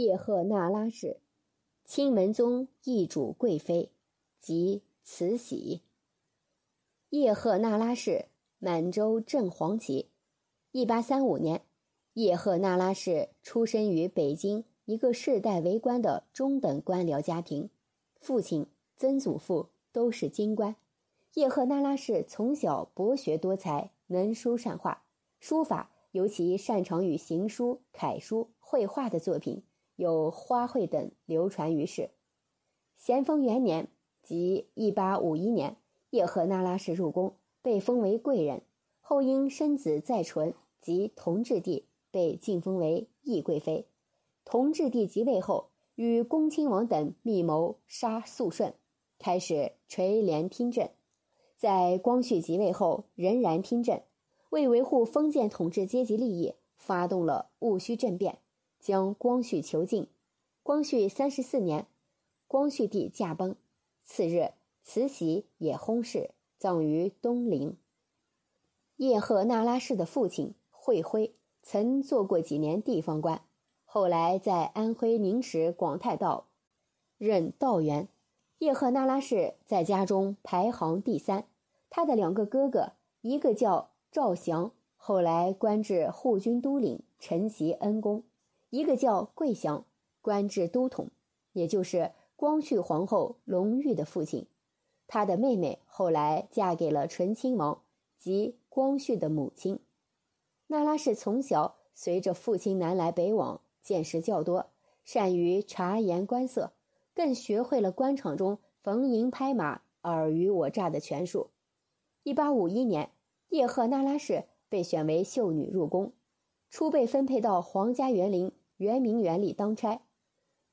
叶赫那拉氏，清文宗义主贵妃，即慈禧。叶赫那拉氏，满洲正黄旗。一八三五年，叶赫那拉氏出身于北京一个世代为官的中等官僚家庭，父亲、曾祖父都是京官。叶赫那拉氏从小博学多才，能书善画，书法尤其擅长于行书、楷书、绘画的作品。有花卉等流传于世。咸丰元年，即一八五一年，叶赫那拉氏入宫，被封为贵人。后因生子在纯即同治帝，被晋封为懿贵妃。同治帝即位后，与恭亲王等密谋杀肃顺，开始垂帘听政。在光绪即位后，仍然听政，为维护封建统治阶级利益，发动了戊戌政变。将光绪囚禁。光绪三十四年，光绪帝驾崩。次日，慈禧也薨逝，葬于东陵。叶赫那拉氏的父亲惠辉曾做过几年地方官，后来在安徽宁池广泰道任道员。叶赫那拉氏在家中排行第三。他的两个哥哥，一个叫赵祥，后来官至护军都领，承袭恩公。一个叫桂祥，官至都统，也就是光绪皇后隆裕的父亲。他的妹妹后来嫁给了醇亲王，即光绪的母亲。那拉氏从小随着父亲南来北往，见识较多，善于察言观色，更学会了官场中逢迎拍马、尔虞我诈的权术。一八五一年，叶赫那拉氏被选为秀女入宫。初被分配到皇家园林圆明园里当差，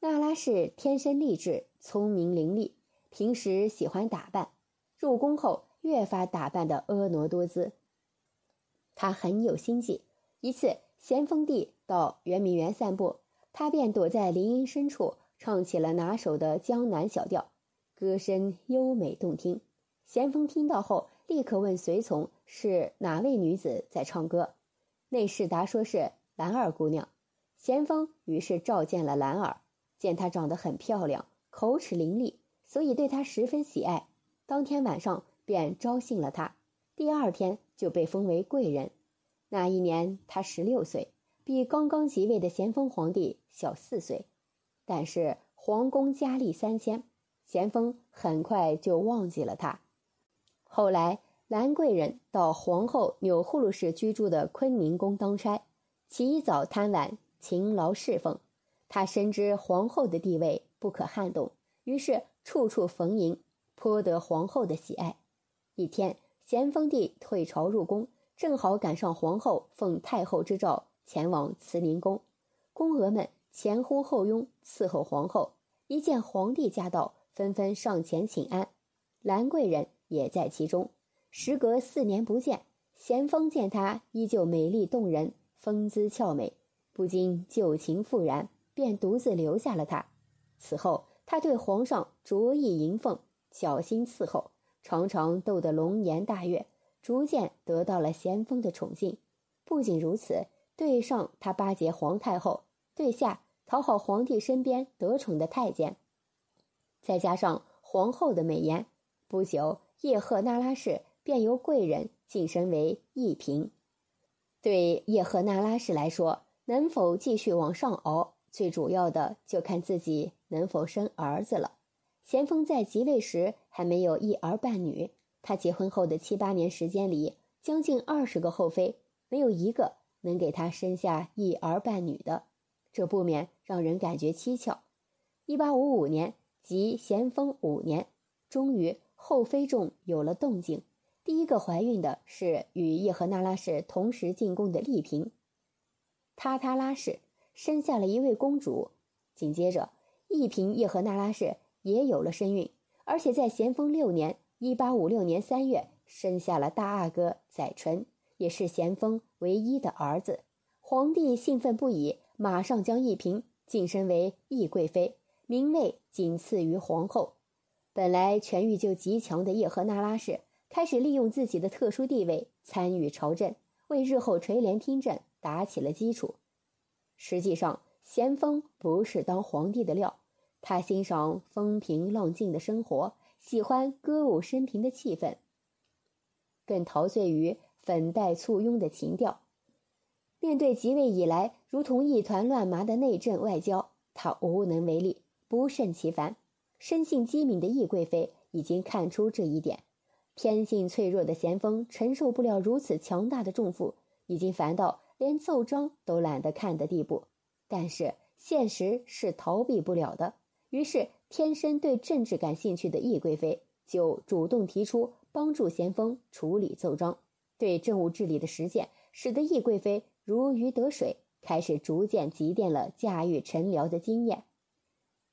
娜拉氏天生丽质，聪明伶俐，平时喜欢打扮，入宫后越发打扮的婀娜多姿。她很有心计，一次咸丰帝到圆明园散步，她便躲在林荫深处唱起了拿手的江南小调，歌声优美动听。咸丰听到后，立刻问随从是哪位女子在唱歌。内侍答说是兰儿姑娘，咸丰于是召见了兰儿，见她长得很漂亮，口齿伶俐，所以对她十分喜爱。当天晚上便招幸了她，第二天就被封为贵人。那一年她十六岁，比刚刚即位的咸丰皇帝小四岁。但是皇宫佳丽三千，咸丰很快就忘记了她。后来。兰贵人到皇后钮祜禄氏居住的坤宁宫当差，起早贪晚，勤劳侍奉。她深知皇后的地位不可撼动，于是处处逢迎，颇得皇后的喜爱。一天，咸丰帝退朝入宫，正好赶上皇后奉太后之诏前往慈宁宫，宫娥们前呼后拥伺候皇后。一见皇帝驾到，纷纷上前请安，兰贵人也在其中。时隔四年不见，咸丰见她依旧美丽动人，风姿俏美，不禁旧情复燃，便独自留下了她。此后，他对皇上着意迎奉，小心伺候，常常逗得龙颜大悦，逐渐得到了咸丰的宠幸。不仅如此，对上他巴结皇太后，对下讨好皇帝身边得宠的太监，再加上皇后的美颜，不久叶赫那拉氏。便由贵人晋升为一嫔。对叶赫那拉氏来说，能否继续往上熬，最主要的就看自己能否生儿子了。咸丰在即位时还没有一儿半女，他结婚后的七八年时间里，将近二十个后妃，没有一个能给他生下一儿半女的，这不免让人感觉蹊跷。一八五五年，即咸丰五年，终于后妃中有了动静。第一个怀孕的是与叶赫那拉氏同时进宫的丽嫔，塔塔拉氏生下了一位公主。紧接着，一嫔叶赫那拉氏也有了身孕，而且在咸丰六年（一八五六年三月）生下了大阿哥载淳，也是咸丰唯一的儿子。皇帝兴奋不已，马上将一嫔晋升为懿贵妃，名位仅次于皇后。本来权欲就极强的叶赫那拉氏。开始利用自己的特殊地位参与朝政，为日后垂帘听政打起了基础。实际上，咸丰不是当皇帝的料，他欣赏风平浪静的生活，喜欢歌舞升平的气氛，更陶醉于粉黛簇拥的情调。面对即位以来如同一团乱麻的内政外交，他无能为力，不胜其烦。生性机敏的懿贵妃已经看出这一点，天性脆弱的咸丰承受不了如此强大的重负，已经烦到连奏章都懒得看的地步。但是现实是逃避不了的，于是天生对政治感兴趣的懿贵妃就主动提出帮助咸丰处理奏章。对政务治理的实践，使得懿贵妃如鱼得水，开始逐渐积淀了驾驭臣僚的经验。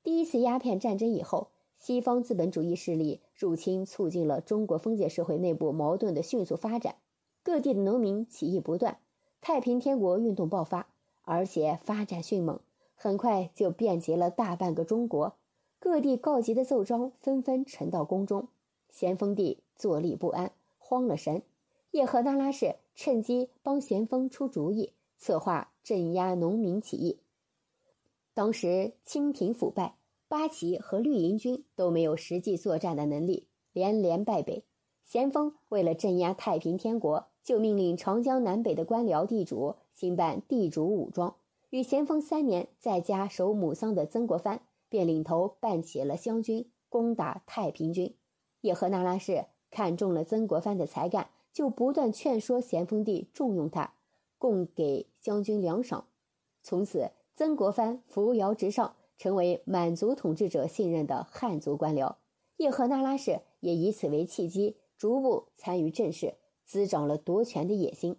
第一次鸦片战争以后，西方资本主义势力入侵，促进了中国封建社会内部矛盾的迅速发展。各地的农民起义不断，太平天国运动爆发，而且发展迅猛，很快就遍及了大半个中国。各地告急的奏章纷纷呈到宫中，咸丰帝坐立不安，慌了神。叶赫那拉氏趁机帮咸丰出主意，策划镇压农民起义。当时清廷腐败，八旗和绿营军都没有实际作战的能力，连连败北。咸丰为了镇压太平天国，就命令长江南北的官僚地主兴办地主武装。与咸丰三年在家守母丧的曾国藩，便领头办起了湘军，攻打太平军。叶赫那拉氏看中了曾国藩的才干，就不断劝说咸丰帝重用他，供给湘军粮饷。从此。曾国藩扶摇直上，成为满族统治者信任的汉族官僚。叶赫那拉氏也以此为契机，逐步参与政事，滋长了夺权的野心。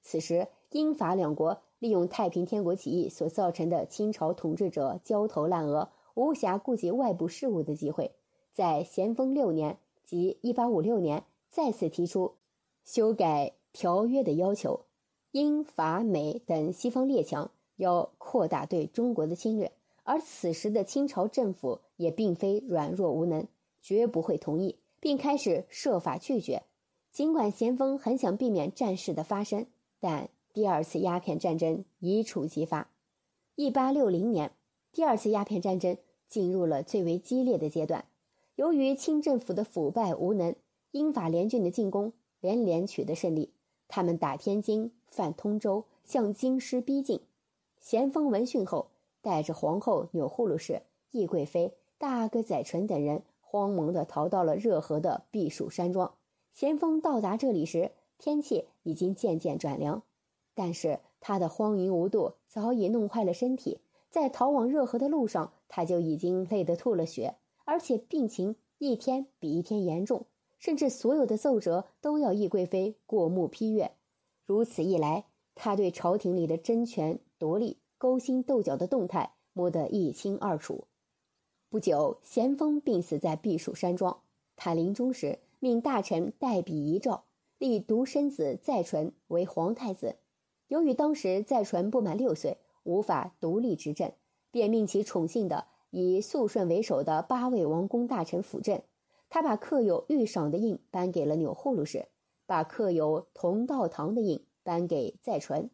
此时，英法两国利用太平天国起义所造成的清朝统治者焦头烂额、无暇顾及外部事务的机会，在咸丰六年即1856年再次提出修改条约的要求。英法美等西方列强。要扩大对中国的侵略，而此时的清朝政府也并非软弱无能，绝不会同意，并开始设法拒绝。尽管咸丰很想避免战事的发生，但第二次鸦片战争一触即发。一八六零年，第二次鸦片战争进入了最为激烈的阶段。由于清政府的腐败无能，英法联军的进攻连连取得胜利，他们打天津、犯通州，向京师逼近。咸丰闻讯后，带着皇后钮祜禄氏、懿贵妃、大阿哥载淳等人，慌忙地逃到了热河的避暑山庄。咸丰到达这里时，天气已经渐渐转凉，但是他的荒淫无度早已弄坏了身体，在逃往热河的路上，他就已经累得吐了血，而且病情一天比一天严重，甚至所有的奏折都要懿贵妃过目批阅。如此一来，他对朝廷里的争权。夺利、勾心斗角的动态摸得一清二楚。不久，咸丰病死在避暑山庄。他临终时命大臣代笔遗诏，立独生子载淳为皇太子。由于当时载淳不满六岁，无法独立执政，便命其宠幸的以肃顺为首的八位王公大臣辅政。他把刻有御赏的印颁给了钮祜禄氏，把刻有同道堂的印颁给载淳。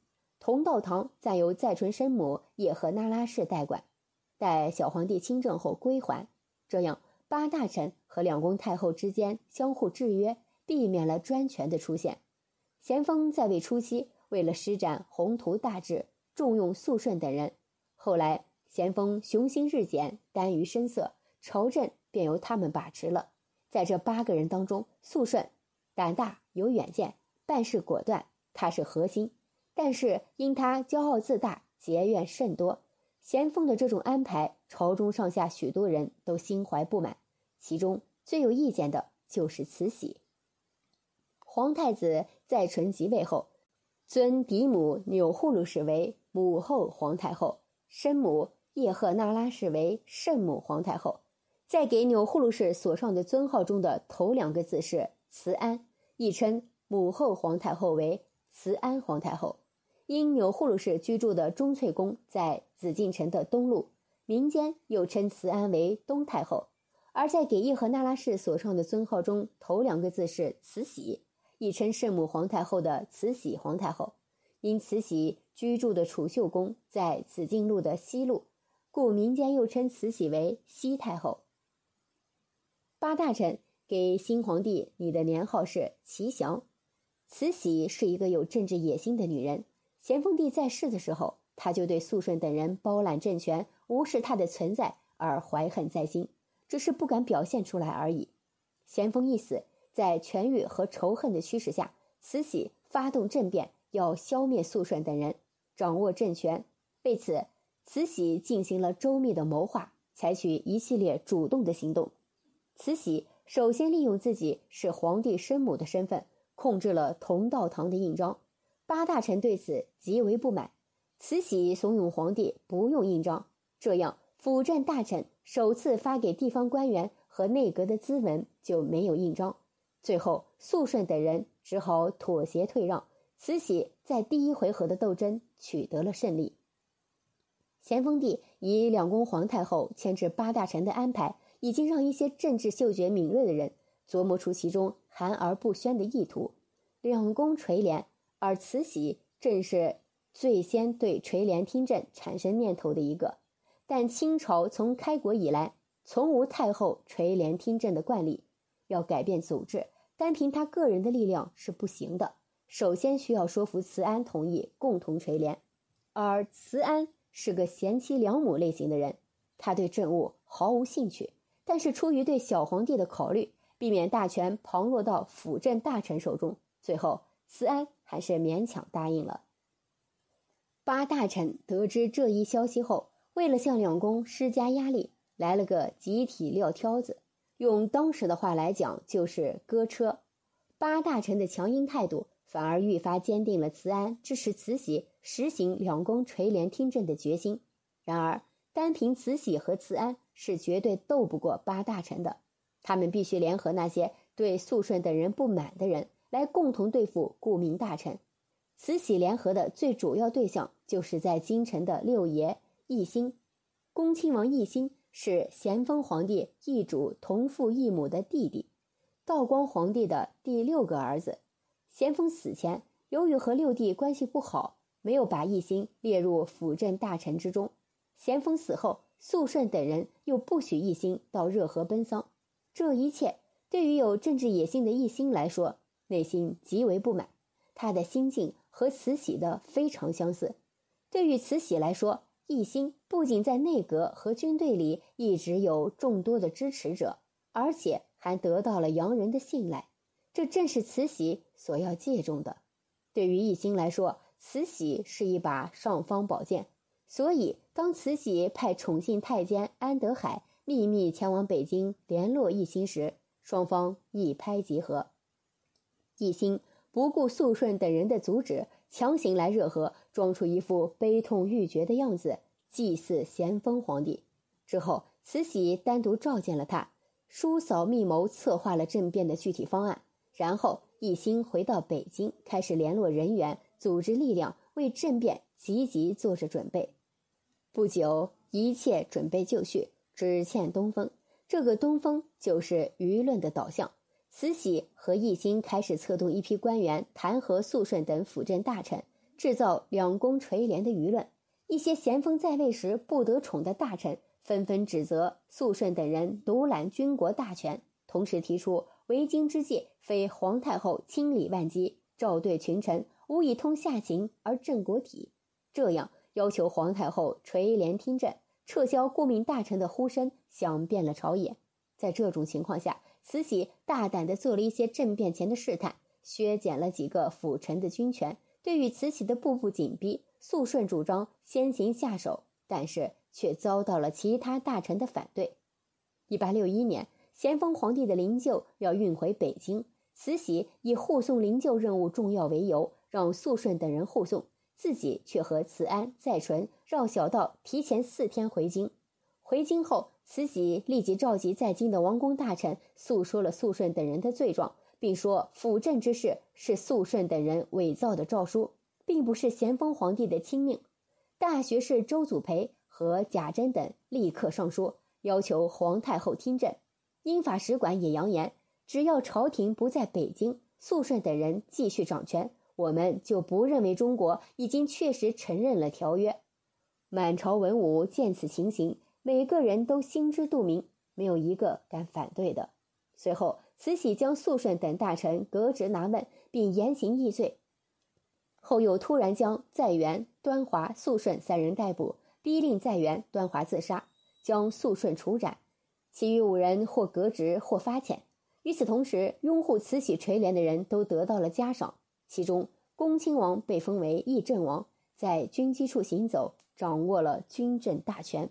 同道堂暂由载淳生母叶赫那拉氏代管，待小皇帝亲政后归还。这样，八大臣和两宫太后之间相互制约，避免了专权的出现。咸丰在位初期，为了施展宏图大志，重用肃顺等人。后来，咸丰雄心日减，耽于声色，朝政便由他们把持了。在这八个人当中，肃顺胆大有远见，办事果断，他是核心。但是因他骄傲自大，结怨甚多。咸丰的这种安排，朝中上下许多人都心怀不满。其中最有意见的就是慈禧。皇太子载淳即位后，尊嫡母钮祜禄氏为母后皇太后，生母叶赫那拉氏为圣母皇太后。在给钮祜禄氏所上的尊号中的头两个字是慈安，亦称母后皇太后为慈安皇太后。因钮祜禄氏居住的钟粹宫在紫禁城的东路，民间又称慈安为东太后；而在给叶赫那拉氏所创的尊号中，头两个字是慈禧，亦称圣母皇太后的慈禧皇太后。因慈禧居住的储秀宫在紫禁路的西路，故民间又称慈禧为西太后。八大臣给新皇帝拟的年号是祺祥。慈禧是一个有政治野心的女人。咸丰帝在世的时候，他就对肃顺等人包揽政权、无视他的存在而怀恨在心，只是不敢表现出来而已。咸丰一死，在权欲和仇恨的驱使下，慈禧发动政变，要消灭肃顺等人，掌握政权。为此，慈禧进行了周密的谋划，采取一系列主动的行动。慈禧首先利用自己是皇帝生母的身份。控制了同道堂的印章，八大臣对此极为不满。慈禧怂恿皇帝不用印章，这样辅政大臣首次发给地方官员和内阁的咨文就没有印章。最后，肃顺等人只好妥协退让。慈禧在第一回合的斗争取得了胜利。咸丰帝以两宫皇太后牵制八大臣的安排，已经让一些政治嗅觉敏锐的人。琢磨出其中含而不宣的意图，两宫垂帘，而慈禧正是最先对垂帘听政产生念头的一个。但清朝从开国以来，从无太后垂帘听政的惯例。要改变组织，单凭他个人的力量是不行的。首先需要说服慈安同意共同垂帘，而慈安是个贤妻良母类型的人，他对政务毫无兴趣，但是出于对小皇帝的考虑。避免大权旁落到辅政大臣手中，最后慈安还是勉强答应了。八大臣得知这一消息后，为了向两宫施加压力，来了个集体撂挑子，用当时的话来讲就是割车。八大臣的强硬态度，反而愈发坚定了慈安支持慈禧实行两宫垂帘听政的决心。然而，单凭慈禧和慈安是绝对斗不过八大臣的。他们必须联合那些对肃顺等人不满的人，来共同对付顾命大臣。慈禧联合的最主要对象就是在京城的六爷奕欣。恭亲王奕欣是咸丰皇帝奕主同父异母的弟弟，道光皇帝的第六个儿子。咸丰死前，由于和六弟关系不好，没有把奕欣列入辅政大臣之中。咸丰死后，肃顺等人又不许奕欣到热河奔丧。这一切对于有政治野心的奕欣来说，内心极为不满。他的心境和慈禧的非常相似。对于慈禧来说，奕欣不仅在内阁和军队里一直有众多的支持者，而且还得到了洋人的信赖，这正是慈禧所要借重的。对于奕欣来说，慈禧是一把尚方宝剑，所以当慈禧派宠信太监安德海。秘密前往北京联络奕欣时，双方一拍即合。奕欣不顾肃顺等人的阻止，强行来热河，装出一副悲痛欲绝的样子，祭祀咸丰皇帝。之后，慈禧单独召见了他，叔嫂密谋策划了政变的具体方案。然后，奕欣回到北京，开始联络人员，组织力量，为政变积极做着准备。不久，一切准备就绪。只欠东风，这个东风就是舆论的导向。慈禧和奕欣开始策动一批官员弹劾肃顺等辅政大臣，制造两宫垂帘的舆论。一些咸丰在位时不得宠的大臣纷纷指责肃顺等人独揽军国大权，同时提出为今之计非皇太后亲理万机，召对群臣，无以通下情而正国体，这样要求皇太后垂帘听政。撤销顾命大臣的呼声响遍了朝野。在这种情况下，慈禧大胆地做了一些政变前的试探，削减了几个辅臣的军权。对于慈禧的步步紧逼，肃顺主张先行下手，但是却遭到了其他大臣的反对。一八六一年，咸丰皇帝的灵柩要运回北京，慈禧以护送灵柩任务重要为由，让肃顺等人护送。自己却和慈安、载淳绕小道提前四天回京。回京后，慈禧立即召集在京的王公大臣，诉说了肃顺等人的罪状，并说辅政之事是肃顺等人伪造的诏书，并不是咸丰皇帝的亲命。大学士周祖培和贾珍等立刻上书，要求皇太后听政。英法使馆也扬言，只要朝廷不在北京，肃顺等人继续掌权。我们就不认为中国已经确实承认了条约。满朝文武见此情形，每个人都心知肚明，没有一个敢反对的。随后，慈禧将肃顺等大臣革职拿问，并严刑议罪。后又突然将在元、端华、肃顺三人逮捕，逼令在元、端华自杀，将肃顺处斩，其余五人或革职，或发遣。与此同时，拥护慈禧垂帘的人都得到了嘉赏。其中，恭亲王被封为议政王，在军机处行走，掌握了军政大权。